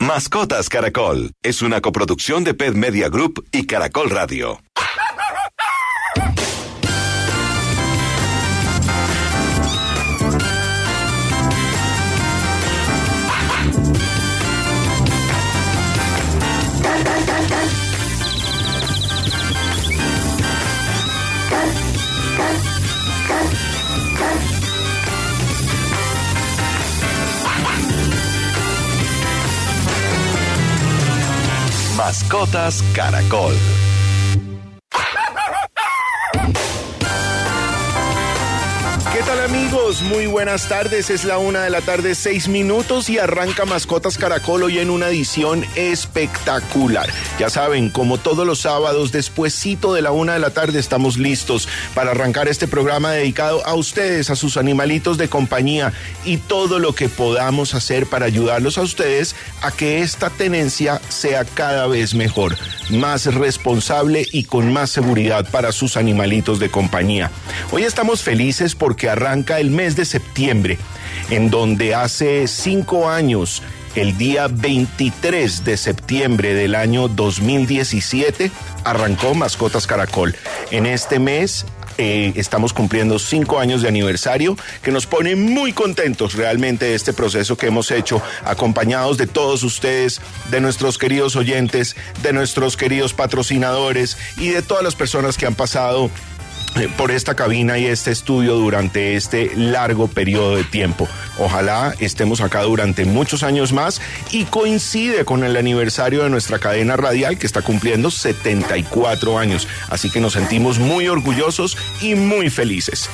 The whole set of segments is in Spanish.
Mascotas Caracol es una coproducción de Pet Media Group y Caracol Radio. Mascotas Caracol. Muy buenas tardes, es la una de la tarde, seis minutos y arranca Mascotas Caracol hoy en una edición espectacular. Ya saben, como todos los sábados, despuesito de la una de la tarde estamos listos para arrancar este programa dedicado a ustedes, a sus animalitos de compañía y todo lo que podamos hacer para ayudarlos a ustedes a que esta tenencia sea cada vez mejor, más responsable y con más seguridad para sus animalitos de compañía. Hoy estamos felices porque arranca el mes de septiembre, en donde hace cinco años, el día 23 de septiembre del año 2017, arrancó Mascotas Caracol. En este mes eh, estamos cumpliendo cinco años de aniversario que nos pone muy contentos realmente de este proceso que hemos hecho, acompañados de todos ustedes, de nuestros queridos oyentes, de nuestros queridos patrocinadores y de todas las personas que han pasado por esta cabina y este estudio durante este largo periodo de tiempo. Ojalá estemos acá durante muchos años más y coincide con el aniversario de nuestra cadena radial que está cumpliendo 74 años. Así que nos sentimos muy orgullosos y muy felices.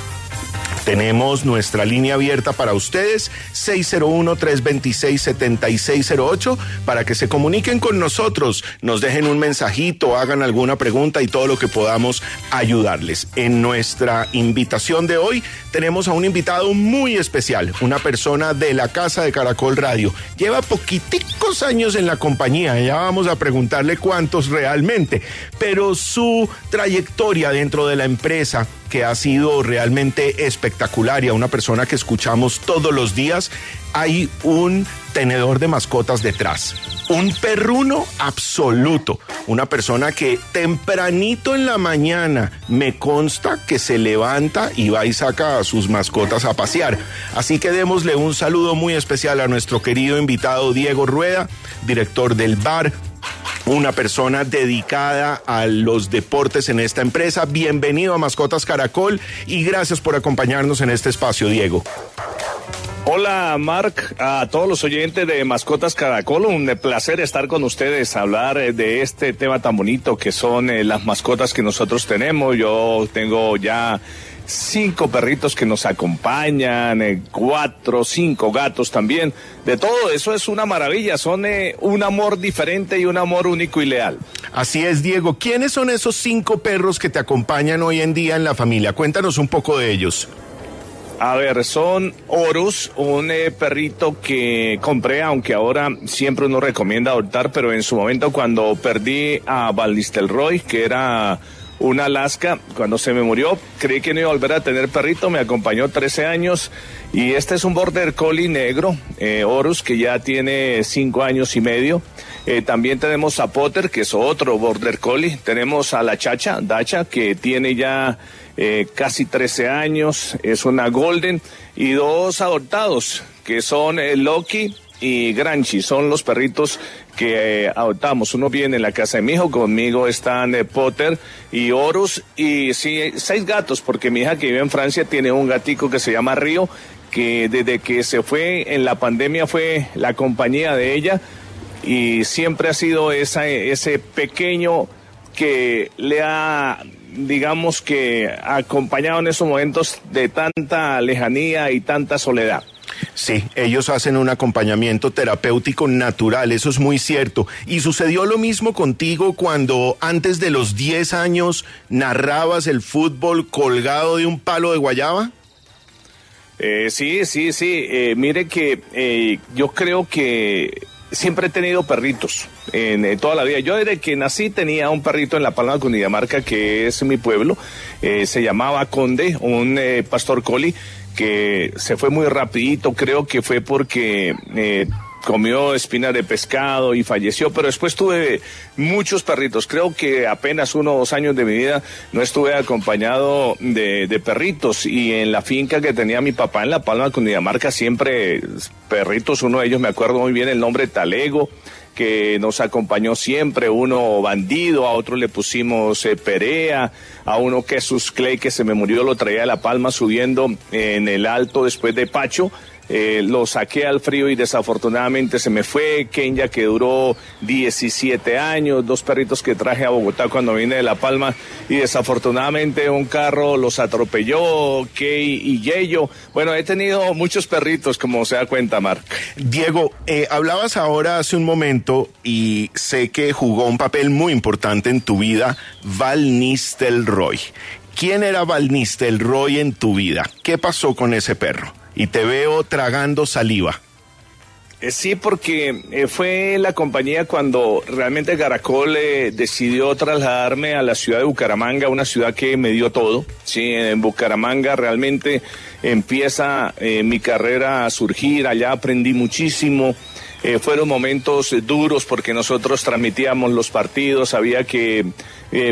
Tenemos nuestra línea abierta para ustedes, 601-326-7608, para que se comuniquen con nosotros, nos dejen un mensajito, hagan alguna pregunta y todo lo que podamos ayudarles. En nuestra invitación de hoy tenemos a un invitado muy especial, una persona de la Casa de Caracol Radio. Lleva poquiticos años en la compañía, ya vamos a preguntarle cuántos realmente, pero su trayectoria dentro de la empresa que ha sido realmente espectacular y a una persona que escuchamos todos los días, hay un tenedor de mascotas detrás. Un perruno absoluto. Una persona que tempranito en la mañana me consta que se levanta y va y saca a sus mascotas a pasear. Así que démosle un saludo muy especial a nuestro querido invitado Diego Rueda, director del bar, una persona dedicada a los deportes en esta empresa. Bienvenido a Mascotas Caracol y gracias por acompañarnos en este espacio, Diego. Hola, Mark, a todos los oyentes de Mascotas Caracol, un placer estar con ustedes, hablar eh, de este tema tan bonito que son eh, las mascotas que nosotros tenemos. Yo tengo ya cinco perritos que nos acompañan, eh, cuatro, cinco gatos también. De todo eso es una maravilla, son un amor diferente y un amor único y leal. Así es, Diego. ¿Quiénes son esos cinco perros que te acompañan hoy en día en la familia? Cuéntanos un poco de ellos. A ver, son Horus, un eh, perrito que compré, aunque ahora siempre uno recomienda adoptar, pero en su momento cuando perdí a Roy, que era una Alaska, cuando se me murió, creí que no iba a volver a tener perrito, me acompañó 13 años y este es un Border Collie negro, eh, Horus, que ya tiene 5 años y medio. Eh, también tenemos a Potter, que es otro Border Collie. Tenemos a la Chacha, Dacha, que tiene ya eh, casi 13 años, es una Golden, y dos adoptados, que son Loki y Granchi, son los perritos que adoptamos. Uno viene en la casa de mi hijo, conmigo están Potter y Horus y sí, seis gatos, porque mi hija que vive en Francia tiene un gatico que se llama Río, que desde que se fue en la pandemia fue la compañía de ella y siempre ha sido ese pequeño que le ha, digamos que, acompañado en esos momentos de tanta lejanía y tanta soledad. Sí, ellos hacen un acompañamiento terapéutico natural, eso es muy cierto. ¿Y sucedió lo mismo contigo cuando antes de los 10 años narrabas el fútbol colgado de un palo de guayaba? Eh, sí, sí, sí. Eh, mire que eh, yo creo que siempre he tenido perritos en toda la vida. Yo desde que nací tenía un perrito en La Palma de Cundinamarca, que es mi pueblo. se llamaba Conde, un pastor collie que se fue muy rapidito. Creo que fue porque comió espina de pescado y falleció, pero después tuve muchos perritos. Creo que apenas uno o dos años de mi vida no estuve acompañado de, de perritos y en la finca que tenía mi papá en La Palma, Cundinamarca, siempre perritos, uno de ellos me acuerdo muy bien el nombre Talego que nos acompañó siempre, uno bandido, a otro le pusimos eh, Perea, a uno Jesús Clay que se me murió lo traía de La Palma subiendo en el alto después de Pacho, eh, lo saqué al frío y desafortunadamente se me fue. Kenya que duró 17 años, dos perritos que traje a Bogotá cuando vine de La Palma y desafortunadamente un carro los atropelló, Key y Yeyo. Bueno, he tenido muchos perritos, como se da cuenta, Mark. Diego, eh, hablabas ahora hace un momento y sé que jugó un papel muy importante en tu vida Val Nistelrooy. ¿Quién era Val Nistelrooy en tu vida? ¿Qué pasó con ese perro? Y te veo tragando saliva. Eh, sí, porque eh, fue la compañía cuando realmente Caracol eh, decidió trasladarme a la ciudad de Bucaramanga, una ciudad que me dio todo. Sí, en Bucaramanga realmente empieza mi carrera a surgir, allá aprendí muchísimo. fueron momentos duros porque nosotros transmitíamos los partidos, había que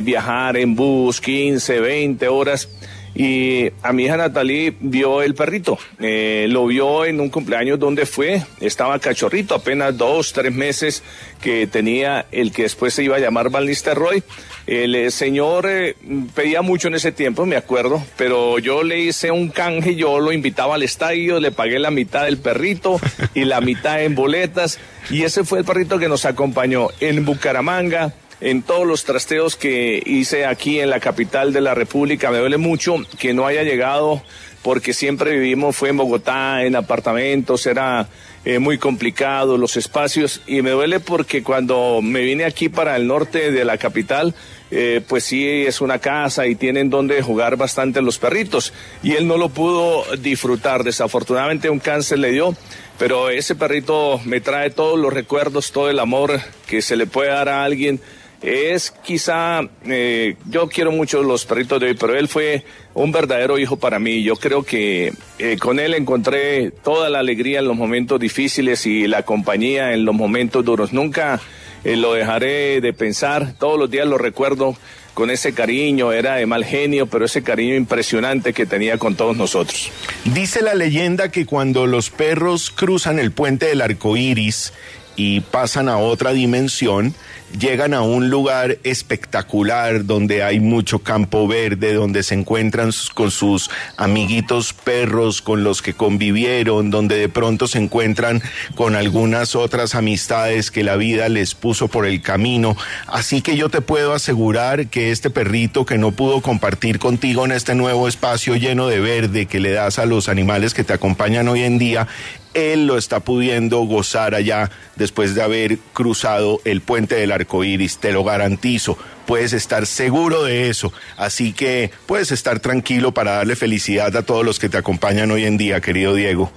viajar en bus 15, 20 horas y a mi hija Natalie vio el perrito, eh, lo vio en un cumpleaños donde fue, estaba cachorrito, apenas dos, tres meses que tenía el que después se iba a llamar Van Roy. El eh, señor eh, pedía mucho en ese tiempo, me acuerdo, pero yo le hice un canje, yo lo invitaba al estadio, le pagué la mitad del perrito y la mitad en boletas, y ese fue el perrito que nos acompañó en Bucaramanga, en todos los trasteos que hice aquí en la capital de la República. Me duele mucho que no haya llegado porque siempre vivimos, fue en Bogotá, en apartamentos, era eh, muy complicado los espacios. Y me duele porque cuando me vine aquí para el norte de la capital, eh, pues sí es una casa y tienen donde jugar bastante los perritos. Y él no lo pudo disfrutar, desafortunadamente un cáncer le dio, pero ese perrito me trae todos los recuerdos, todo el amor que se le puede dar a alguien es quizá, eh, yo quiero mucho los perritos de hoy, pero él fue un verdadero hijo para mí. Yo creo que eh, con él encontré toda la alegría en los momentos difíciles y la compañía en los momentos duros. Nunca eh, lo dejaré de pensar, todos los días lo recuerdo con ese cariño, era de mal genio, pero ese cariño impresionante que tenía con todos nosotros. Dice la leyenda que cuando los perros cruzan el puente del arco iris y pasan a otra dimensión, llegan a un lugar espectacular donde hay mucho campo verde, donde se encuentran con sus amiguitos perros con los que convivieron, donde de pronto se encuentran con algunas otras amistades que la vida les puso por el camino. Así que yo te puedo asegurar que este perrito que no pudo compartir contigo en este nuevo espacio lleno de verde que le das a los animales que te acompañan hoy en día, él lo está pudiendo gozar allá después de haber cruzado el puente del arco iris, te lo garantizo. Puedes estar seguro de eso. Así que puedes estar tranquilo para darle felicidad a todos los que te acompañan hoy en día, querido Diego.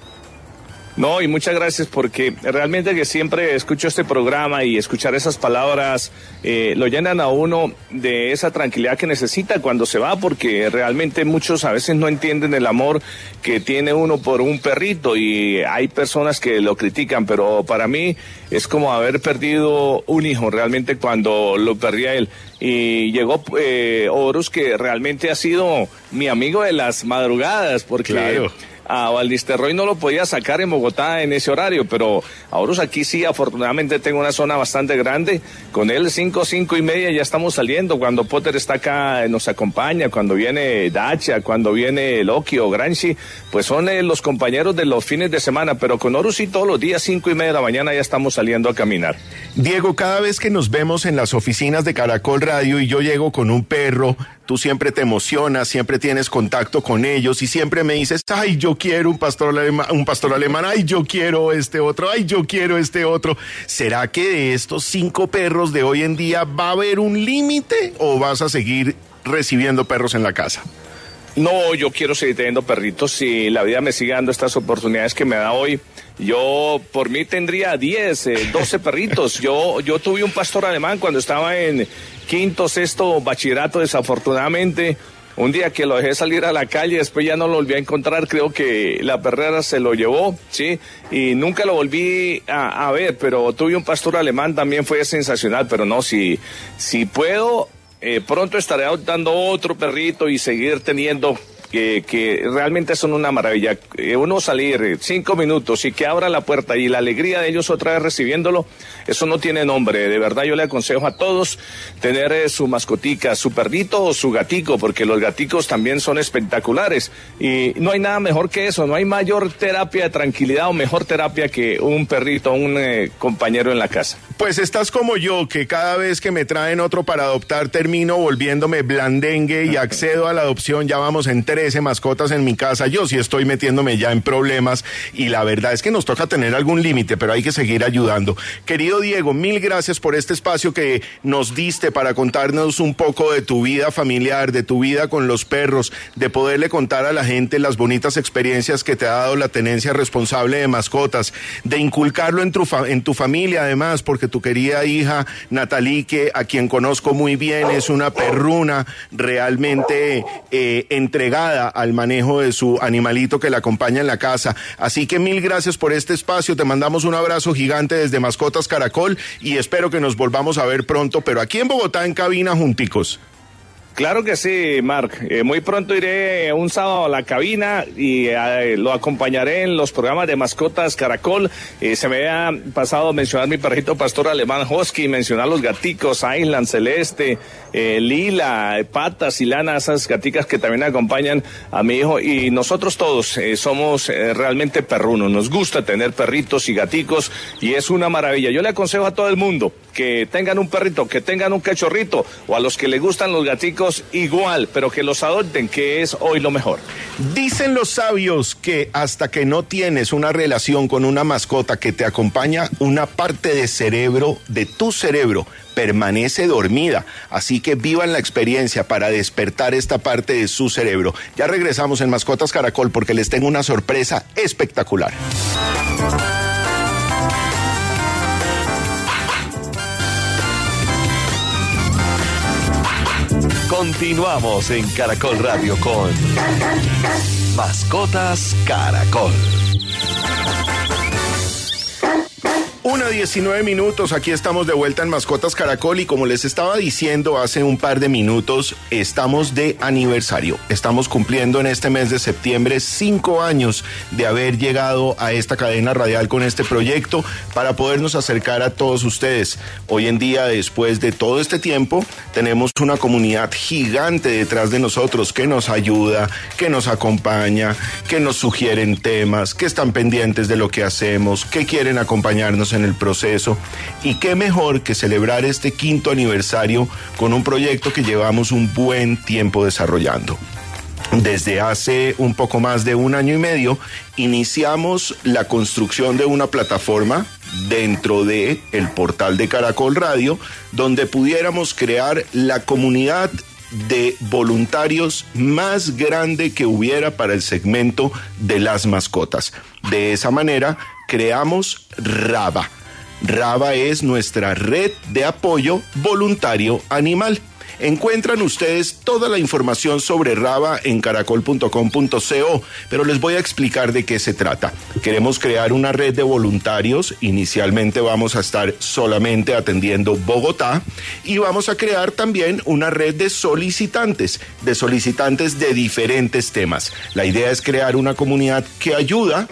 No, y muchas gracias porque realmente que siempre escucho este programa y escuchar esas palabras eh, lo llenan a uno de esa tranquilidad que necesita cuando se va, porque realmente muchos a veces no entienden el amor que tiene uno por un perrito y hay personas que lo critican, pero para mí es como haber perdido un hijo realmente cuando lo perdí a él. Y llegó eh, Horus que realmente ha sido mi amigo de las madrugadas, porque... a Valdisterroy no lo podía sacar en Bogotá en ese horario, pero ahora aquí sí, afortunadamente tengo una zona bastante grande. Con él cinco, cinco y media ya estamos saliendo. Cuando Potter está acá nos acompaña, cuando viene Dacha, cuando viene Loki o Granchi, pues son eh, los compañeros de los fines de semana, pero con Horus todos los días cinco y media de la mañana ya estamos saliendo a caminar. Diego, cada vez que nos vemos en las oficinas de Caracol Radio y yo llego con un perro, tú siempre te emocionas, siempre tienes contacto con ellos y siempre me dices, ay, yo quiero un pastor alemán, un pastor alemán, ay, yo quiero este otro, ay, yo quiero este otro. ¿Será que de estos cinco perros de hoy en día va a haber un límite o vas a seguir recibiendo perros en la casa? No, yo quiero seguir teniendo perritos. Si la vida me sigue dando estas oportunidades que me da hoy, yo por mí tendría 10, 12 eh, perritos. Yo, yo tuve un pastor alemán cuando estaba en quinto, sexto bachillerato, desafortunadamente. Un día que lo dejé salir a la calle, después ya no lo volví a encontrar, creo que la perrera se lo llevó, ¿sí? Y nunca lo volví a, ver, pero tuve un pastor alemán, también fue sensacional, pero no, si, si puedo, eh, pronto estaré adoptando otro perrito y seguir teniendo que, realmente son una maravilla. Eh, uno salir eh, cinco minutos y que abra la puerta y la alegría de ellos otra vez recibiéndolo, eso no tiene nombre. De verdad yo le aconsejo a todos tener eh, su mascotica, su perrito o su gatico, porque los gaticos también son espectaculares. Y no hay nada mejor que eso, no hay mayor terapia de tranquilidad o mejor terapia que un perrito, un compañero en la casa. Pues estás como yo, que cada vez que me traen otro para adoptar termino volviéndome blandengue y accedo a la adopción, ya vamos en tres mascotas en mi casa, yo sí estoy metiéndome ya en problemas y la verdad es que nos toca tener algún límite, pero hay que seguir ayudando. Querido Diego, mil gracias por este espacio que nos diste para contarnos un poco de tu vida familiar, de tu vida con los perros, de poderle contar a la gente las bonitas experiencias que te ha dado la tenencia responsable de mascotas, de inculcarlo en tu, en tu familia además, porque tu querida hija Natalie, que a quien conozco muy bien, es una perruna realmente eh, entregada al manejo de su animalito que le acompaña en la casa. Así que mil gracias por este espacio. Te mandamos un abrazo gigante desde Mascotas Caracol y espero que nos volvamos a ver pronto, pero aquí en Bogotá en cabina junticos. Claro que sí, Mark. Eh, muy pronto iré un sábado a la cabina y eh, lo acompañaré en los programas de mascotas Caracol. Eh, se me ha pasado mencionar mi perrito pastor alemán Husky, mencionar los gaticos Island, Celeste, Lila, Patas y Lana, esas gaticas que también acompañan a mi hijo. Y nosotros todos somos realmente perrunos. Nos gusta tener perritos y gaticos y es una maravilla. Yo le aconsejo a todo el mundo que tengan un perrito, que tengan un cachorrito o a los que les gustan los gaticos igual, pero que los adopten, que es hoy lo mejor. Dicen los sabios que hasta que no tienes una relación con una mascota que te acompaña, una parte de cerebro, de tu cerebro, permanece dormida. Así que vivan la experiencia para despertar esta parte de su cerebro. Ya regresamos en Mascotas Caracol porque les tengo una sorpresa espectacular. Continuamos en Caracol Radio con Mascotas Caracol. Una 19 minutos, aquí estamos de vuelta en Mascotas Caracol y como les estaba diciendo hace un par de minutos, estamos de aniversario. Estamos cumpliendo en este mes de septiembre cinco años de haber llegado a esta cadena radial con este proyecto para podernos acercar a todos ustedes. Hoy en día, después de todo este tiempo, tenemos una comunidad gigante detrás de nosotros que nos ayuda, que nos acompaña, que nos sugieren temas, que están pendientes de lo que hacemos, que quieren acompañarnos en el proceso. Y qué mejor que celebrar este quinto aniversario con un proyecto que llevamos un buen tiempo desarrollando. Desde hace un poco más de un año y medio iniciamos la construcción de una plataforma dentro de el portal de Caracol Radio donde pudiéramos crear la comunidad de voluntarios más grande que hubiera para el segmento de las mascotas. De esa manera creamos RABA. RABA es nuestra red de apoyo voluntario animal. Encuentran ustedes toda la información sobre Raba en caracol.com.co, pero les voy a explicar de qué se trata. Queremos crear una red de voluntarios. Inicialmente vamos a estar solamente atendiendo Bogotá y vamos a crear también una red de solicitantes, de solicitantes de diferentes temas. La idea es crear una comunidad que ayuda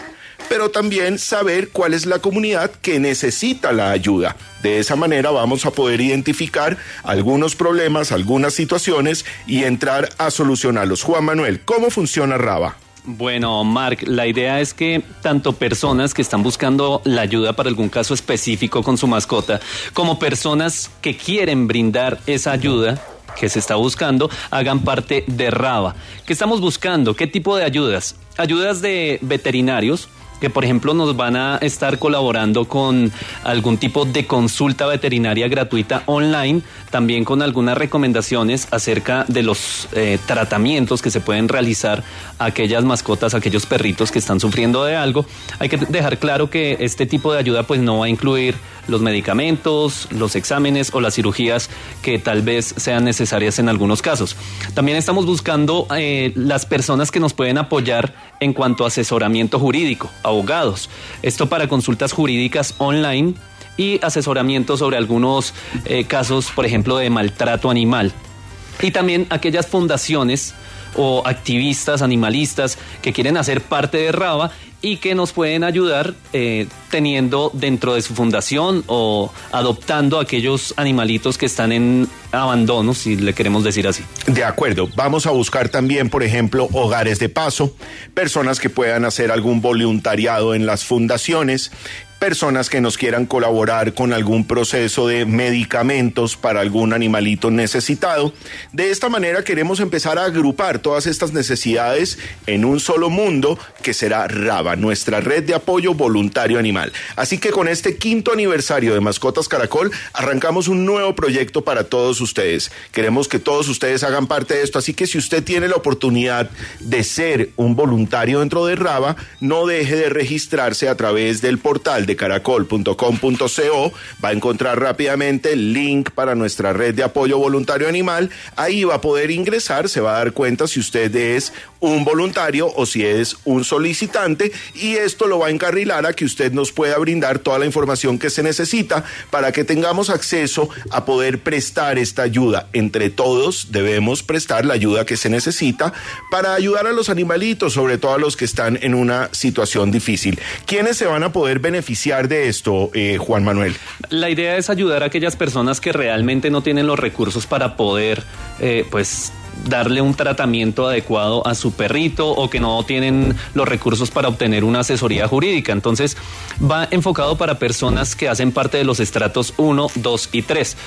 pero también saber cuál es la comunidad que necesita la ayuda. De esa manera vamos a poder identificar algunos problemas, algunas situaciones y entrar a solucionarlos. Juan Manuel, ¿cómo funciona Raba? Bueno, Mark, la idea es que tanto personas que están buscando la ayuda para algún caso específico con su mascota, como personas que quieren brindar esa ayuda que se está buscando, hagan parte de Raba. ¿Qué estamos buscando? ¿Qué tipo de ayudas? Ayudas de veterinarios, que por ejemplo nos van a estar colaborando con algún tipo de consulta veterinaria gratuita online, también con algunas recomendaciones acerca de los eh, tratamientos que se pueden realizar a aquellas mascotas, a aquellos perritos que están sufriendo de algo. Hay que dejar claro que este tipo de ayuda pues no va a incluir los medicamentos, los exámenes o las cirugías que tal vez sean necesarias en algunos casos. También estamos buscando eh, las personas que nos pueden apoyar en cuanto a asesoramiento jurídico, abogados. Esto para consultas jurídicas online y asesoramiento sobre algunos eh, casos, por ejemplo, de maltrato animal. Y también aquellas fundaciones o activistas animalistas que quieren hacer parte de Raba y que nos pueden ayudar eh, teniendo dentro de su fundación o adoptando aquellos animalitos que están en abandono, si le queremos decir así. De acuerdo, vamos a buscar también, por ejemplo, hogares de paso, personas que puedan hacer algún voluntariado en las fundaciones, personas que nos quieran colaborar con algún proceso de medicamentos para algún animalito necesitado. De esta manera queremos empezar a agrupar todas estas necesidades en un solo mundo que será RABA, nuestra red de apoyo voluntario animal. Así que con este quinto aniversario de Mascotas Caracol arrancamos un nuevo proyecto para todos ustedes. Queremos que todos ustedes hagan parte de esto, así que si usted tiene la oportunidad de ser un voluntario dentro de RABA, no deje de registrarse a través del portal de caracol.com.co va a encontrar rápidamente el link para nuestra red de apoyo voluntario animal. Ahí va a poder ingresar, se va a dar cuenta si usted es un voluntario o si es un solicitante y esto lo va a encarrilar a que usted nos pueda brindar toda la información que se necesita para que tengamos acceso a poder prestar esta ayuda. Entre todos debemos prestar la ayuda que se necesita para ayudar a los animalitos, sobre todo a los que están en una situación difícil. ¿Quiénes se van a poder beneficiar? De esto, eh, Juan Manuel? La idea es ayudar a aquellas personas que realmente no tienen los recursos para poder, eh, pues, darle un tratamiento adecuado a su perrito o que no tienen los recursos para obtener una asesoría jurídica. Entonces, va enfocado para personas que hacen parte de los estratos 1, 2 y 3.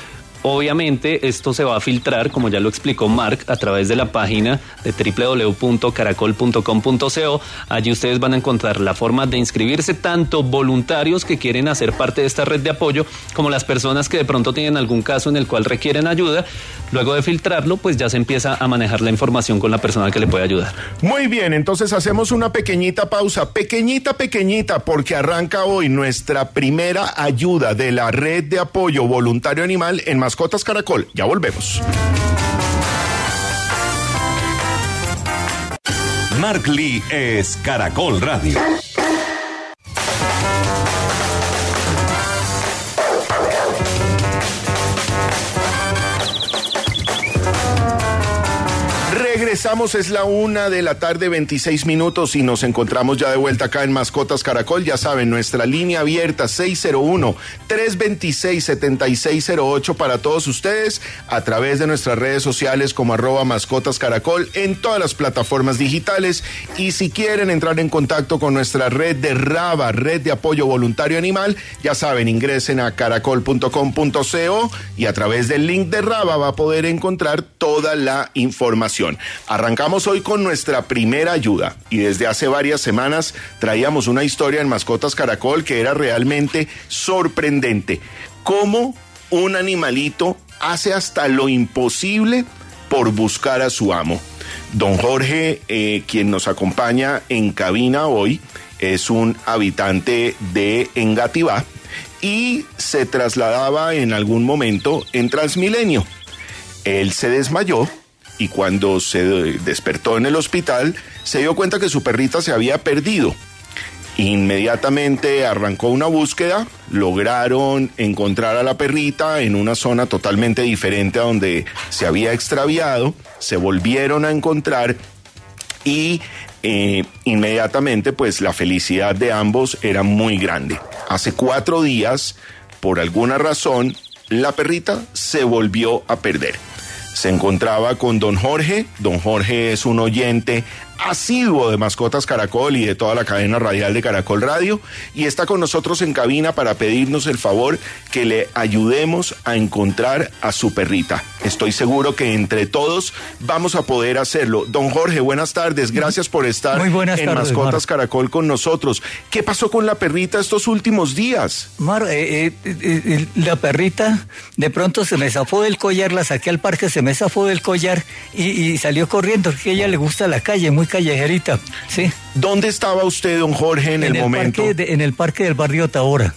Obviamente esto se va a filtrar, como ya lo explicó Mark, a través de la página de www.caracol.com.co. Allí ustedes van a encontrar la forma de inscribirse, tanto voluntarios que quieren hacer parte de esta red de apoyo, como las personas que de pronto tienen algún caso en el cual requieren ayuda. Luego de filtrarlo, pues ya se empieza a manejar la información con la persona que le puede ayudar. Muy bien, entonces hacemos una pequeñita pausa, pequeñita, pequeñita, porque arranca hoy nuestra primera ayuda de la red de apoyo voluntario animal en Caracol. Ya volvemos. Mark Lee es Caracol Radio. Regresamos, es la una de la tarde, 26 minutos y nos encontramos ya de vuelta acá en Mascotas Caracol. Ya saben, nuestra línea abierta 601-326-7608 para todos ustedes a través de nuestras redes sociales como arroba Mascotas Caracol en todas las plataformas digitales. Y si quieren entrar en contacto con nuestra red de RABA, red de apoyo voluntario animal, ya saben, ingresen a caracol.com.co y a través del link de RABA va a poder encontrar toda la información. Arrancamos hoy con nuestra primera ayuda y desde hace varias semanas traíamos una historia en Mascotas Caracol que era realmente sorprendente. Cómo un animalito hace hasta lo imposible por buscar a su amo. Don Jorge, eh, quien nos acompaña en cabina hoy, es un habitante de Engativá y se trasladaba en algún momento en Transmilenio Él se desmayó y cuando se despertó en el hospital se dio cuenta que su perrita se había perdido. Inmediatamente arrancó una búsqueda, lograron encontrar a la perrita en una zona totalmente diferente a donde se había extraviado, se volvieron a encontrar y eh, inmediatamente pues la felicidad de ambos era muy grande. Hace cuatro días, por alguna razón, la perrita se volvió a perder se encontraba con don Jorge. Don Jorge es un oyente asiduo de Mascotas Caracol y de toda la cadena radial de Caracol Radio y está con nosotros en cabina para pedirnos el favor que le ayudemos a encontrar a su perrita. Estoy seguro que entre todos vamos a poder hacerlo. Don Jorge, buenas tardes. Gracias por estar en Mascotas Caracol con nosotros. ¿Qué pasó con la perrita estos últimos días? Mar, eh, eh, eh, la perrita de pronto se me zafó del collar, la saqué al parque, se me zafó del collar y, salió corriendo, porque a ella le gusta la calle, muy callejerita, ¿sí? ¿Dónde estaba usted, don Jorge, en, el, momento? en el parque del barrio Tabora.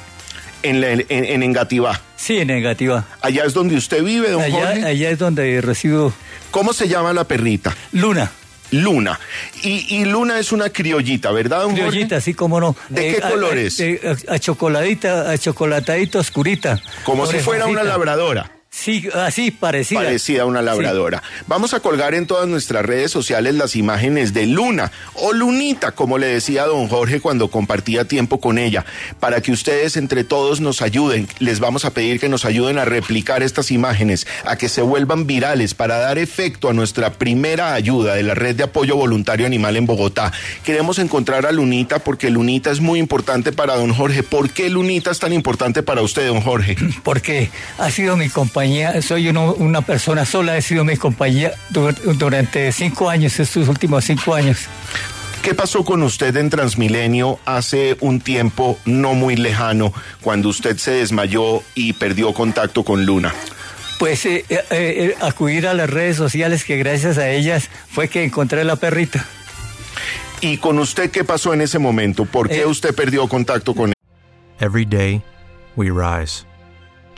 En, en, en, Engativá. Sí, en Engativá. Allá es donde usted vive, don Jorge. Allá es donde resido. ¿Cómo se llama la perrita? Luna. Luna. Y, Luna es una criollita, ¿verdad, don Criollita, sí, cómo no. ¿De qué colores? A, chocoladita, a chocolatadita oscurita. Como si fuera una labradora. Sí, así parecida. Parecida a una labradora. Vamos a colgar en todas nuestras redes sociales las imágenes de Luna o Lunita, como le decía don Jorge cuando compartía tiempo con ella, para que ustedes entre todos nos ayuden. Les vamos a pedir que nos ayuden a replicar estas imágenes, a que se vuelvan virales para dar efecto a nuestra primera ayuda de la red de apoyo voluntario animal en Bogotá. Queremos encontrar a Lunita porque Lunita es muy importante para don Jorge. ¿Por qué Lunita es tan importante para usted, don Jorge? Porque ha sido mi compañero soy una persona sola, he sido mi compañía durante cinco años, estos últimos cinco años. ¿Qué pasó con usted en Transmilenio hace un tiempo no muy lejano, cuando usted se desmayó y perdió contacto con Luna? Pues eh, eh, eh, acudir a las redes sociales que gracias a ellas fue que encontré la perrita. ¿Y con usted qué pasó en ese momento? ¿Por qué usted perdió contacto con él? Every day we rise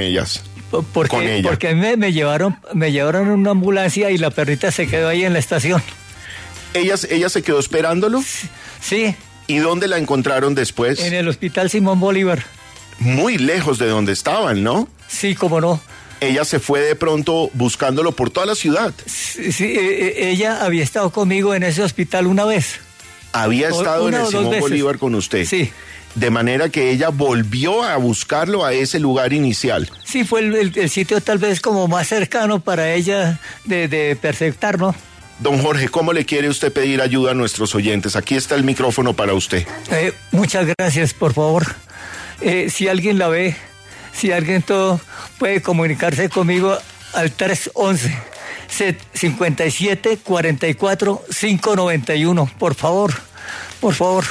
Ellas. Porque, con ella. porque me, me, llevaron, me llevaron en una ambulancia y la perrita se quedó ahí en la estación. ¿Ella, ella se quedó esperándolo? Sí. ¿Y dónde la encontraron después? En el hospital Simón Bolívar. Muy lejos de donde estaban, ¿no? Sí, cómo no. Ella se fue de pronto buscándolo por toda la ciudad. Sí, sí e, e, ella había estado conmigo en ese hospital una vez. Había estado en el Simón Bolívar con usted. Sí de manera que ella volvió a buscarlo a ese lugar inicial. Sí, fue el, sitio tal vez como más cercano para ella de, de perfectar, ¿no? Don Jorge, ¿cómo le quiere usted pedir ayuda a nuestros oyentes? Aquí está el micrófono para usted. Eh, muchas gracias, por favor. Eh, si alguien la ve, si alguien todo puede comunicarse conmigo al 311 57 44 591, por favor, por favor.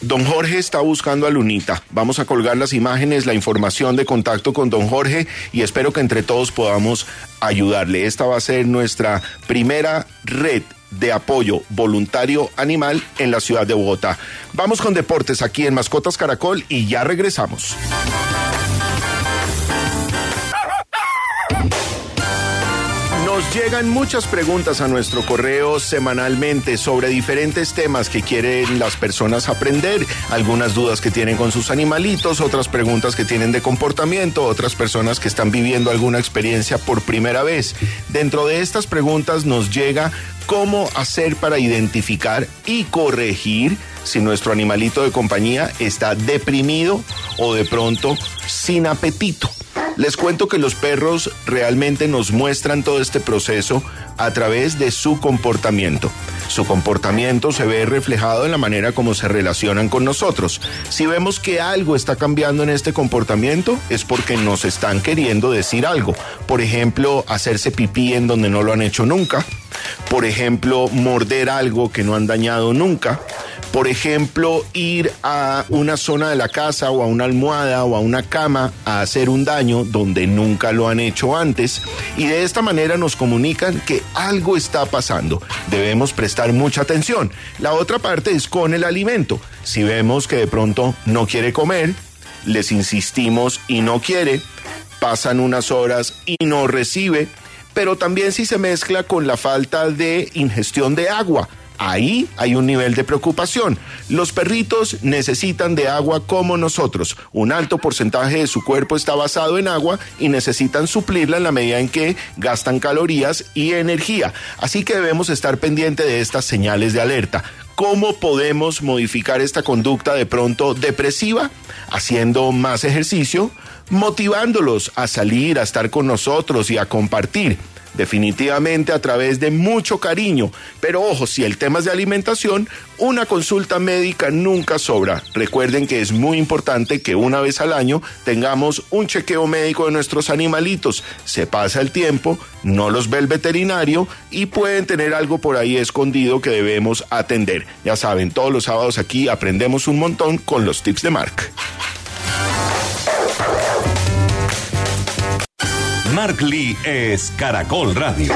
Don Jorge está buscando a Lunita. Vamos a colgar las imágenes, la información de contacto con don Jorge y espero que entre todos podamos ayudarle. Esta va a ser nuestra primera red de apoyo voluntario animal en la ciudad de Bogotá. Vamos con deportes aquí en Mascotas Caracol y ya regresamos. Llegan muchas preguntas a nuestro correo semanalmente sobre diferentes temas que quieren las personas aprender, algunas dudas que tienen con sus animalitos, otras preguntas que tienen de comportamiento, otras personas que están viviendo alguna experiencia por primera vez. Dentro de estas preguntas nos llega cómo hacer para identificar y corregir si nuestro animalito de compañía está deprimido o de pronto sin apetito. Les cuento que los perros realmente nos muestran todo este proceso a través de su comportamiento. Su comportamiento se ve reflejado en la manera como se relacionan con nosotros. Si vemos que algo está cambiando en este comportamiento, es porque nos están queriendo decir algo. Por ejemplo, hacerse pipí en donde no lo han hecho nunca. Por ejemplo, morder algo que no han dañado nunca por ejemplo, ir a una zona de la casa o a una almohada o a una cama a hacer un daño donde nunca lo han hecho antes y de esta manera nos comunican que algo está pasando. Debemos prestar mucha atención. La otra parte es con el alimento. Si vemos que de pronto no quiere comer, les insistimos y no quiere, pasan unas horas y no recibe, pero también si se mezcla con la falta de ingestión de agua Ahí hay un nivel de preocupación. Los perritos necesitan de agua como nosotros. Un alto porcentaje de su cuerpo está basado en agua y necesitan suplirla en la medida en que gastan calorías y energía. Así que debemos estar pendiente de estas señales de alerta. ¿Cómo podemos modificar esta conducta de pronto depresiva? Haciendo más ejercicio, motivándolos a salir, a estar con nosotros y a compartir definitivamente a través de mucho cariño. Pero ojo, si el tema es de alimentación, una consulta médica nunca sobra. Recuerden que es muy importante que una vez al año tengamos un chequeo médico de nuestros animalitos. Se pasa el tiempo, no los ve el veterinario y pueden tener algo por ahí escondido que debemos atender. Ya saben, todos los sábados aquí aprendemos un montón con los tips de Mark. Mark Lee es Caracol Radio.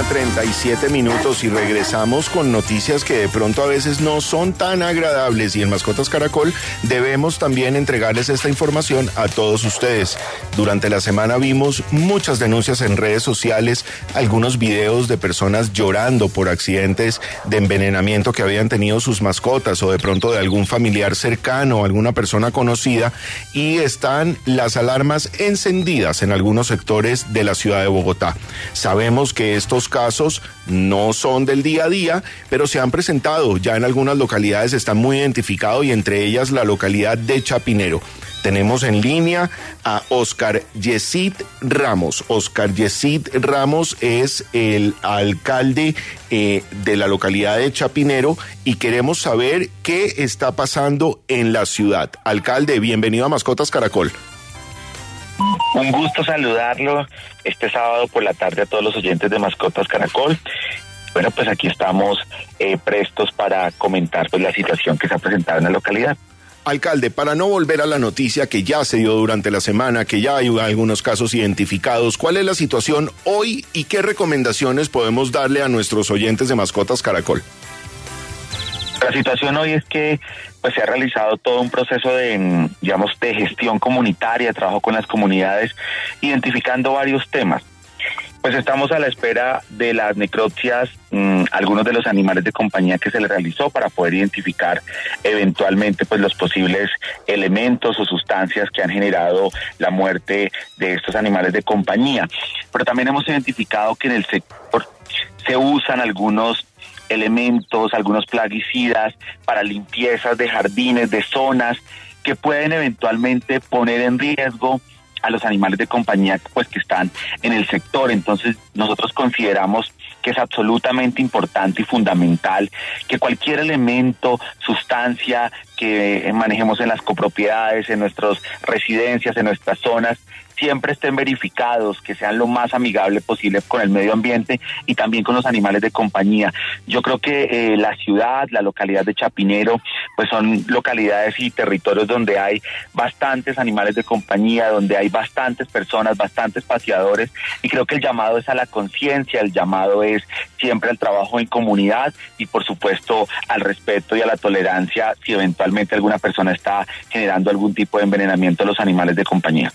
37 minutos y regresamos con noticias que de pronto a veces no son tan agradables y en Mascotas Caracol debemos también entregarles esta información a todos ustedes. Durante la semana vimos muchas denuncias en redes sociales, algunos videos de personas llorando por accidentes de envenenamiento que habían tenido sus mascotas o de pronto de algún familiar cercano alguna persona conocida y están las alarmas encendidas en algunos sectores de la ciudad de Bogotá. Sabemos que casos no son del día a día, pero se han presentado ya en algunas localidades, están muy identificados y entre ellas la localidad de Chapinero. Tenemos en línea a Oscar Yesid Ramos. Oscar Yesid Ramos es el alcalde eh, de la localidad de Chapinero y queremos saber qué está pasando en la ciudad. Alcalde, bienvenido a Mascotas Caracol. Un gusto saludarlo este sábado por la tarde a todos los oyentes de Mascotas Caracol. Bueno, pues aquí estamos eh, prestos para comentar pues, la situación que se ha presentado en la localidad. Alcalde, para no volver a la noticia que ya se dio durante la semana, que ya hay algunos casos identificados, ¿cuál es la situación hoy y qué recomendaciones podemos darle a nuestros oyentes de Mascotas Caracol? La situación hoy es que pues se ha realizado todo un proceso de, digamos, de gestión comunitaria, trabajo con las comunidades, identificando varios temas. Pues estamos a la espera de las necropsias, mm, algunos de los animales de compañía que se le realizó para poder identificar eventualmente pues los posibles elementos o sustancias que han generado la muerte de estos animales de compañía. Pero también hemos identificado que en el sector se usan algunos elementos, algunos plaguicidas para limpiezas de jardines, de zonas que pueden eventualmente poner en riesgo a los animales de compañía pues que están en el sector. Entonces, nosotros consideramos que es absolutamente importante y fundamental que cualquier elemento, sustancia que manejemos en las copropiedades, en nuestras residencias, en nuestras zonas, siempre estén verificados, que sean lo más amigable posible con el medio ambiente y también con los animales de compañía. Yo creo que eh, la ciudad, la localidad de Chapinero, pues son localidades y territorios donde hay bastantes animales de compañía, donde hay bastantes personas, bastantes paseadores y creo que el llamado es a la conciencia, el llamado es siempre al trabajo en comunidad y por supuesto al respeto y a la tolerancia si eventualmente alguna persona está generando algún tipo de envenenamiento a los animales de compañía.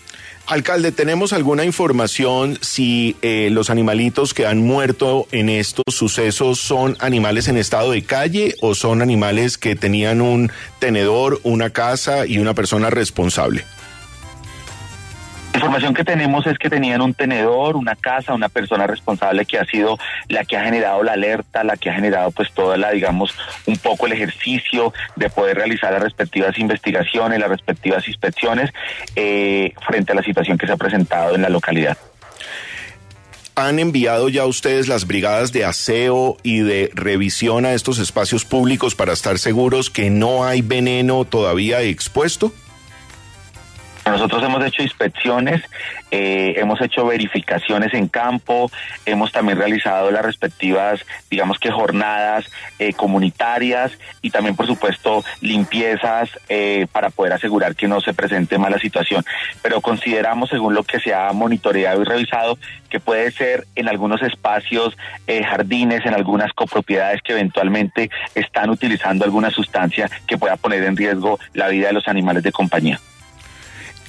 Alcalde, ¿tenemos alguna información si eh, los animalitos que han muerto en estos sucesos son animales en estado de calle o son animales que tenían un tenedor, una casa y una persona responsable? La información que tenemos es que tenían un tenedor, una casa, una persona responsable que ha sido la que ha generado la alerta, la que ha generado pues toda la, digamos, un poco el ejercicio de poder realizar las respectivas investigaciones, las respectivas inspecciones eh, frente a la situación que se ha presentado en la localidad. ¿Han enviado ya ustedes las brigadas de aseo y de revisión a estos espacios públicos para estar seguros que no hay veneno todavía expuesto? Nosotros hemos hecho inspecciones, eh, hemos hecho verificaciones en campo, hemos también realizado las respectivas, digamos que jornadas eh, comunitarias y también, por supuesto, limpiezas eh, para poder asegurar que no se presente mala situación. Pero consideramos, según lo que se ha monitoreado y revisado, que puede ser en algunos espacios, jardines, en algunas copropiedades que eventualmente están utilizando alguna sustancia que pueda poner en riesgo la vida de los animales de compañía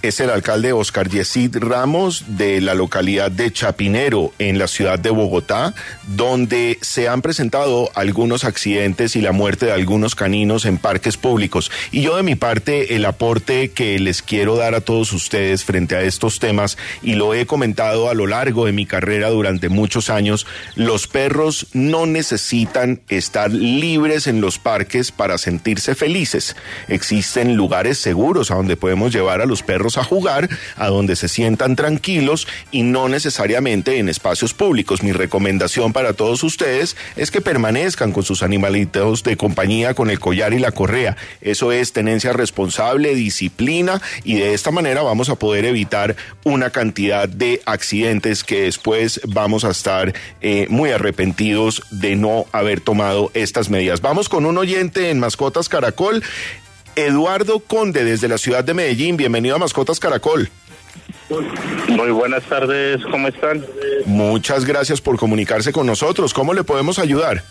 es el alcalde Oscar Yesid Ramos de la localidad de Chapinero en la ciudad de Bogotá, donde se han presentado algunos accidentes y la muerte de algunos caninos en parques públicos. Y yo de mi parte, el aporte que les quiero dar a todos ustedes frente a estos temas, y lo he comentado a lo largo de mi carrera durante muchos años, los perros no necesitan estar libres en los parques para sentirse felices. Existen lugares seguros a donde podemos llevar a los perros a jugar, a donde se sientan tranquilos y no necesariamente en espacios públicos. Mi recomendación para todos ustedes es que permanezcan con sus animalitos de compañía con el collar y la correa. Eso es tenencia responsable, disciplina y de esta manera vamos a poder evitar una cantidad de accidentes que después vamos a estar eh, muy arrepentidos de no haber tomado estas medidas. Vamos con un oyente en Mascotas Caracol. Eduardo Conde desde la ciudad de Medellín. Bienvenido a Mascotas Caracol. Muy buenas tardes, ¿cómo están? Muchas gracias por comunicarse con nosotros. ¿Cómo le podemos ayudar?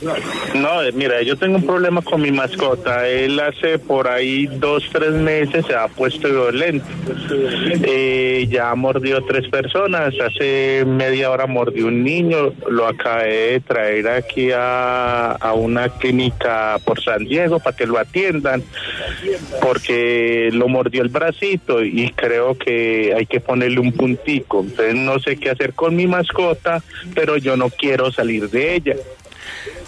No, mira, yo tengo un problema con mi mascota. Él hace por ahí dos, tres meses se ha puesto violento. Eh, ya mordió tres personas. Hace media hora mordió un niño. Lo acabé de traer aquí a, a una clínica por San Diego para que lo atiendan. Porque lo mordió el bracito y creo que hay que ponerle un puntico. Entonces no sé qué hacer con mi mascota, pero yo no quiero salir de ella.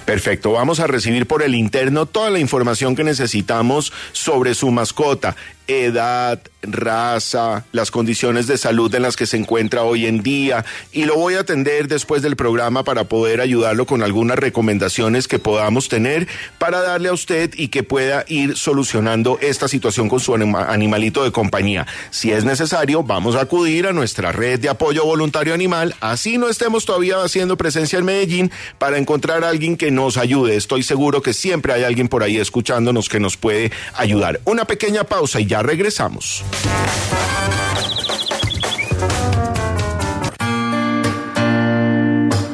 Perfecto, vamos a recibir por el interno toda la información que necesitamos sobre su mascota edad, raza, las condiciones de salud en las que se encuentra hoy en día y lo voy a atender después del programa para poder ayudarlo con algunas recomendaciones que podamos tener para darle a usted y que pueda ir solucionando esta situación con su animalito de compañía. Si es necesario, vamos a acudir a nuestra red de apoyo voluntario animal, así no estemos todavía haciendo presencia en Medellín para encontrar a alguien que nos ayude. Estoy seguro que siempre hay alguien por ahí escuchándonos que nos puede ayudar. Una pequeña pausa y ya regresamos.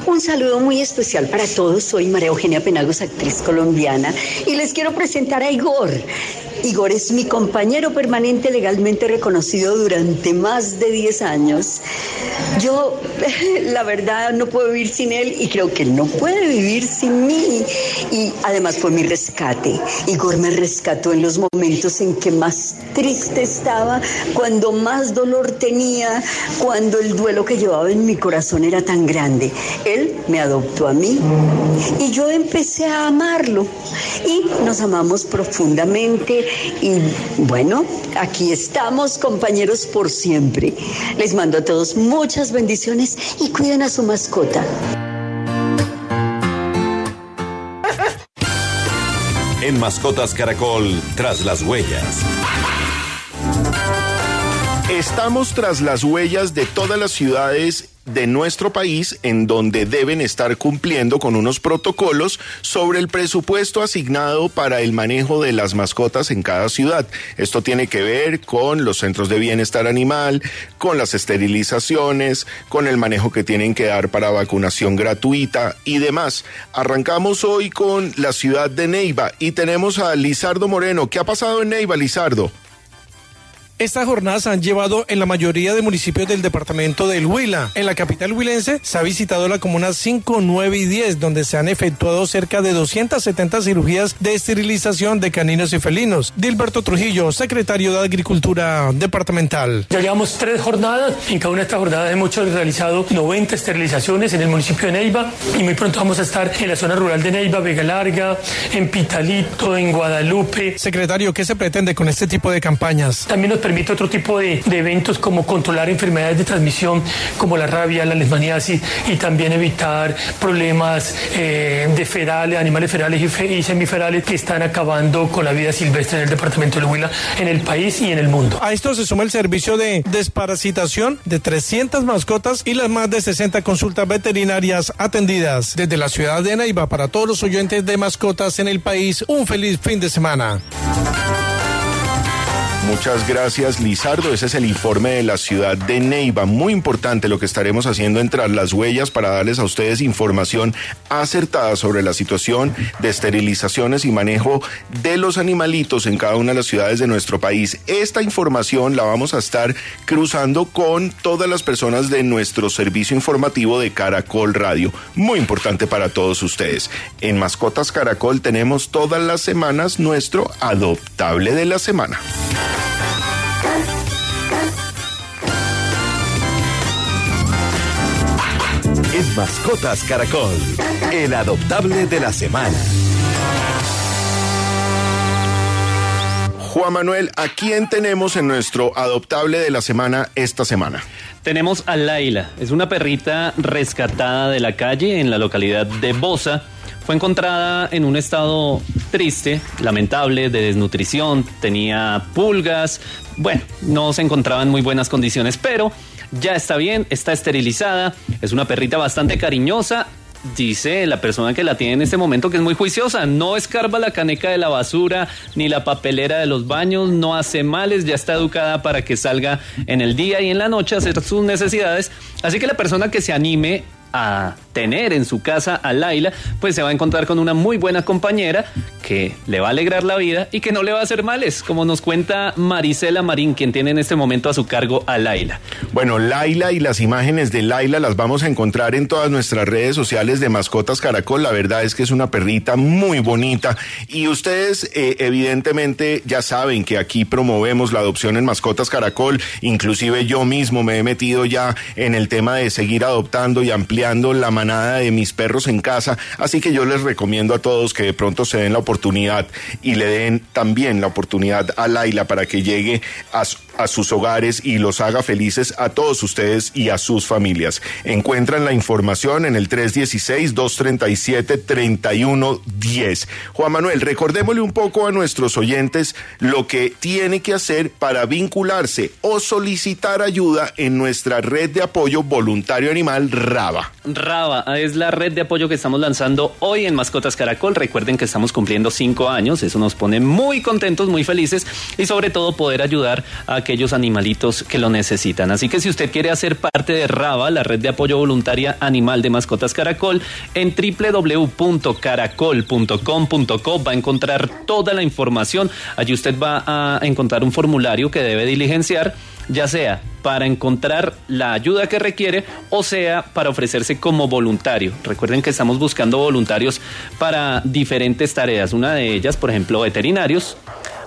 Un saludo muy especial para todos. Soy María Eugenia Penagos, actriz colombiana, y les quiero presentar a Igor. Igor es mi compañero permanente legalmente reconocido durante más de 10 años. Yo, la verdad, no puedo vivir sin él y creo que no puede vivir sin mí. Y además fue mi rescate. Igor me rescató en los momentos en que más triste estaba, cuando más dolor tenía, cuando el duelo que llevaba en mi corazón era tan grande. Él me adoptó a mí y yo empecé a amarlo y nos amamos profundamente y bueno, aquí estamos compañeros por siempre. Les mando a todos muchas bendiciones y cuiden a su mascota. En Mascotas Caracol, tras las huellas. Estamos tras las huellas de todas las ciudades de nuestro país en donde deben estar cumpliendo con unos protocolos sobre el presupuesto asignado para el manejo de las mascotas en cada ciudad. Esto tiene que ver con los centros de bienestar animal, con las esterilizaciones, con el manejo que tienen que dar para vacunación gratuita y demás. Arrancamos hoy con la ciudad de Neiva y tenemos a Lizardo Moreno. ¿Qué ha pasado en Neiva, Lizardo? Estas jornadas se han llevado en la mayoría de municipios del departamento del Huila. En la capital huilense se ha visitado la comuna 5, 9 y 10, donde se han efectuado cerca de 270 cirugías de esterilización de caninos y felinos. Dilberto Trujillo, secretario de Agricultura Departamental. Ya llevamos tres jornadas. En cada una de estas jornadas hemos realizado 90 esterilizaciones en el municipio de Neiva y muy pronto vamos a estar en la zona rural de Neiva, Vega Larga, en Pitalito, en Guadalupe. Secretario, ¿qué se pretende con este tipo de campañas? También nos permite otro tipo de, eventos como controlar enfermedades de transmisión como la rabia, la lesmaniasis y también evitar problemas eh, de ferales, animales ferales y, fe, y, semiferales que están acabando con la vida silvestre en el departamento de Huila, en el país y en el mundo. A esto se suma el servicio de desparasitación de 300 mascotas y las más de 60 consultas veterinarias atendidas. Desde la ciudad de Neiva para todos los oyentes de mascotas en el país, un feliz fin de semana. Muchas gracias, Lizardo. Ese es el informe de la ciudad de Neiva. Muy importante lo que estaremos haciendo entre las huellas para darles a ustedes información acertada sobre la situación de esterilizaciones y manejo de los animalitos en cada una de las ciudades de nuestro país. Esta información la vamos a estar cruzando con todas las personas de nuestro servicio informativo de Caracol Radio. Muy importante para todos ustedes. En Mascotas Caracol tenemos todas las semanas nuestro adoptable de la semana. En Mascotas Caracol, el adoptable de la semana. Juan Manuel, ¿a quién tenemos en nuestro adoptable de la semana esta semana? Tenemos a Laila, es una perrita rescatada de la calle en la localidad de Bosa. Fue encontrada en un estado triste, lamentable, de desnutrición, tenía pulgas, bueno, no se encontraba en muy buenas condiciones, pero ya está bien, está esterilizada, es una perrita bastante cariñosa. Dice la persona que la tiene en este momento que es muy juiciosa, no escarba la caneca de la basura ni la papelera de los baños, no hace males, ya está educada para que salga en el día y en la noche a hacer sus necesidades. Así que la persona que se anime a tener en su casa a Laila, pues se va a encontrar con una muy buena compañera que le va a alegrar la vida y que no le va a hacer males, como nos cuenta Marisela Marín, quien tiene en este momento a su cargo a Laila. Bueno, Laila y las imágenes de Laila las vamos a encontrar en todas nuestras redes sociales de Mascotas Caracol. La verdad es que es una perrita muy bonita y ustedes eh, evidentemente ya saben que aquí promovemos la adopción en Mascotas Caracol. Inclusive yo mismo me he metido ya en el tema de seguir adoptando y ampliando la manada de mis perros en casa. Así que yo les recomiendo a todos que de pronto se den la oportunidad y le den también la oportunidad a Laila para que llegue a, a sus hogares y los haga felices a todos ustedes y a sus familias. Encuentran la información en el 316-237-3110. Juan Manuel, recordémosle un poco a nuestros oyentes lo que tiene que hacer para vincularse o solicitar ayuda en nuestra red de apoyo voluntario animal RABA. RABA es la red de apoyo que estamos lanzando hoy en Mascotas Caracol. Recuerden que estamos cumpliendo cinco años, eso nos pone muy contentos, muy felices y sobre todo poder ayudar a aquellos animalitos que lo necesitan. Así que si usted quiere hacer parte de RABA, la red de apoyo voluntaria animal de Mascotas Caracol, en www.caracol.com.co va a encontrar toda la información. Allí usted va a encontrar un formulario que debe diligenciar ya sea para encontrar la ayuda que requiere o sea para ofrecerse como voluntario. Recuerden que estamos buscando voluntarios para diferentes tareas. Una de ellas, por ejemplo, veterinarios,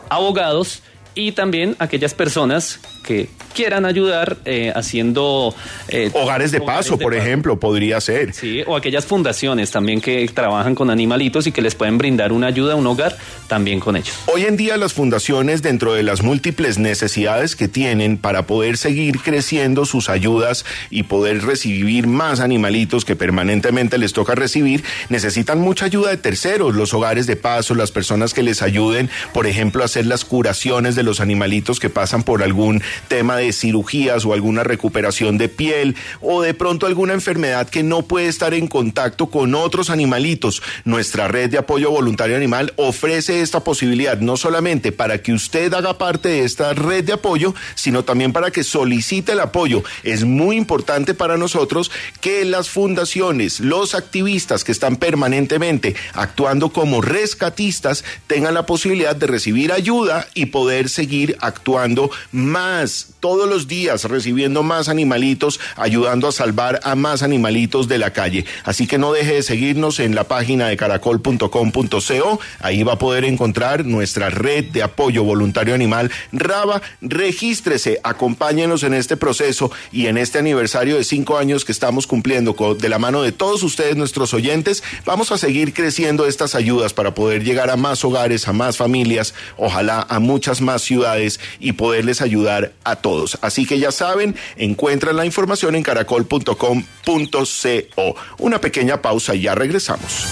abogados y también aquellas personas que quieran ayudar eh, haciendo... Eh, hogares de paso, de por paso. ejemplo, podría ser. Sí, o aquellas fundaciones también que trabajan con animalitos y que les pueden brindar una ayuda, un hogar, también con ellos. Hoy en día las fundaciones, dentro de las múltiples necesidades que tienen para poder seguir creciendo sus ayudas y poder recibir más animalitos que permanentemente les toca recibir, necesitan mucha ayuda de terceros, los hogares de paso, las personas que les ayuden, por ejemplo, a hacer las curaciones de los animalitos que pasan por algún tema de cirugías o alguna recuperación de piel o de pronto alguna enfermedad que no puede estar en contacto con otros animalitos. Nuestra red de apoyo voluntario animal ofrece esta posibilidad no solamente para que usted haga parte de esta red de apoyo, sino también para que solicite el apoyo. Es muy importante para nosotros que las fundaciones, los activistas que están permanentemente actuando como rescatistas tengan la posibilidad de recibir ayuda y poder seguir actuando más todos los días, recibiendo más animalitos, ayudando a salvar a más animalitos de la calle. Así que no deje de seguirnos en la página de caracol.com.co. Ahí va a poder encontrar nuestra red de apoyo voluntario animal Raba. Regístrese, acompáñenos en este proceso y en este aniversario de cinco años que estamos cumpliendo de la mano de todos ustedes, nuestros oyentes. Vamos a seguir creciendo estas ayudas para poder llegar a más hogares, a más familias, ojalá a muchas más ciudades y poderles ayudar a todos. Así que ya saben, encuentran la información en caracol.com.co. Una pequeña pausa y ya regresamos.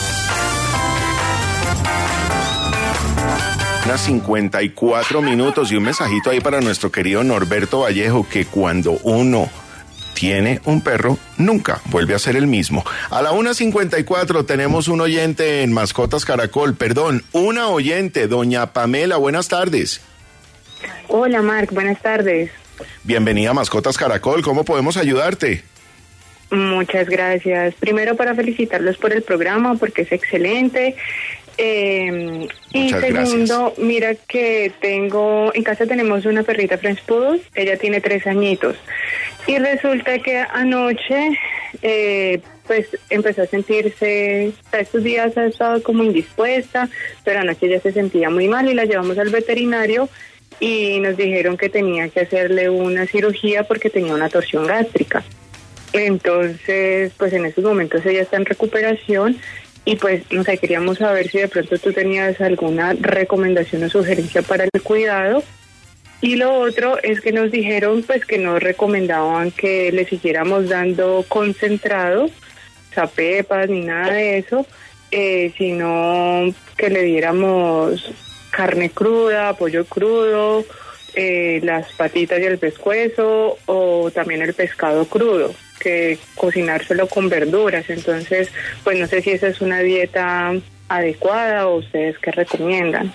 Unas 54 minutos y un mensajito ahí para nuestro querido Norberto Vallejo que cuando uno tiene un perro, nunca vuelve a ser el mismo. A la 1.54 tenemos un oyente en Mascotas Caracol, perdón, una oyente, doña Pamela, buenas tardes. Hola Marc, buenas tardes. Bienvenida a Mascotas Caracol, ¿cómo podemos ayudarte? Muchas gracias. Primero para felicitarlos por el programa porque es excelente. Eh, y segundo, mira que tengo, en casa tenemos una perrita French Poodle, ella tiene tres añitos. Y resulta que anoche, eh, pues empezó a sentirse, estos días ha estado como indispuesta, pero anoche ya se sentía muy mal y la llevamos al veterinario y nos dijeron que tenía que hacerle una cirugía porque tenía una torsión gástrica. Entonces, pues en estos momentos ella está en recuperación y pues no sé, queríamos saber si de pronto tú tenías alguna recomendación o sugerencia para el cuidado. Y lo otro es que nos dijeron pues que nos recomendaban que le siguiéramos dando concentrado, zapepas ni nada de eso, eh, sino que le diéramos carne cruda, pollo crudo, eh, las patitas y el pescuezo o también el pescado crudo, que cocinárselo con verduras. Entonces, pues no sé si esa es una dieta adecuada o ustedes qué recomiendan?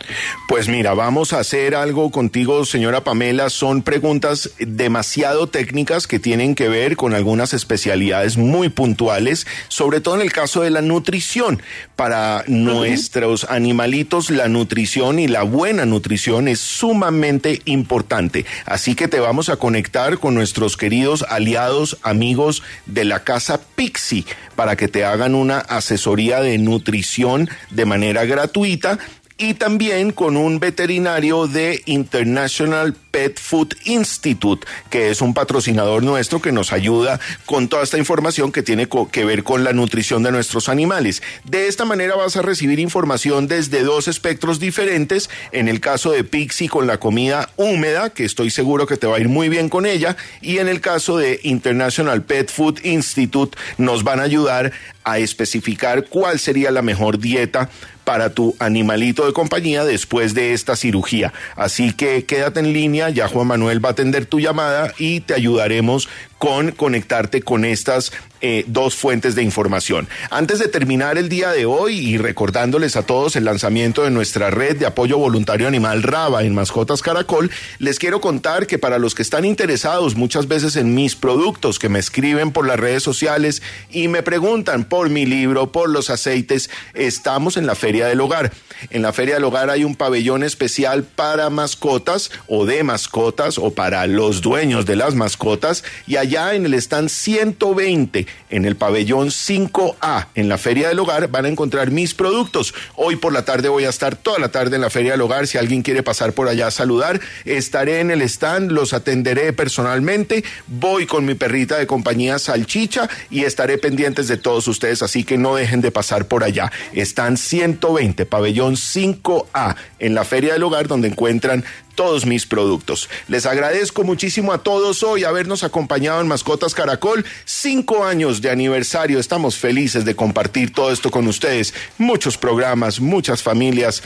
Pues mira, vamos a hacer algo contigo, señora Pamela. Son preguntas demasiado técnicas que tienen que ver con algunas especialidades muy puntuales, sobre todo en el caso de la nutrición. Para nuestros animalitos, la nutrición y la buena nutrición es sumamente importante. Así que te vamos a conectar con nuestros queridos aliados, amigos de la casa Pixie, para que te hagan una asesoría de nutrición de manera gratuita y también con un veterinario de International Pet Food Institute, que es un patrocinador nuestro que nos ayuda con toda esta información que tiene que ver con la nutrición de nuestros animales. De esta manera vas a recibir información desde dos espectros diferentes. En el caso de Pixie con la comida húmeda, que estoy seguro que te va a ir muy bien con ella, y en el caso de International Pet Food Institute nos van a ayudar a especificar cuál sería la mejor dieta para tu animalito de compañía después de esta cirugía. Así que quédate en línea, ya Juan Manuel va a atender tu llamada y te ayudaremos con conectarte con estas eh, dos fuentes de información. Antes de terminar el día de hoy y recordándoles a todos el lanzamiento de nuestra red de apoyo voluntario animal Raba en Mascotas Caracol, les quiero contar que para los que están interesados muchas veces en mis productos, que me escriben por las redes sociales y me preguntan por mi libro, por los aceites, estamos en la Feria del Hogar. En la Feria del Hogar hay un pabellón especial para mascotas o de mascotas o para los dueños de las mascotas y allá en el stand 120 en el pabellón 5A en la Feria del Hogar van a encontrar mis productos. Hoy por la tarde voy a estar toda la tarde en la Feria del Hogar. Si alguien quiere pasar por allá a saludar, estaré en el stand, los atenderé personalmente. Voy con mi perrita de compañía Salchicha y estaré pendientes de todos ustedes, así que no dejen de pasar por allá. Están 120, pabellón 5A en la Feria del Hogar, donde encuentran todos mis productos. Les agradezco muchísimo a todos hoy habernos acompañado en Mascotas Caracol. Cinco años de aniversario. Estamos felices de compartir todo esto con ustedes. Muchos programas, muchas familias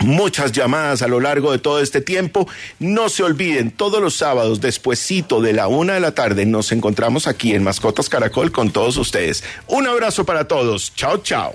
muchas llamadas a lo largo de todo este tiempo. No se olviden, todos los sábados, despuesito de la una de la tarde, nos encontramos aquí en Mascotas Caracol con todos ustedes. Un abrazo para todos. Chao, chao.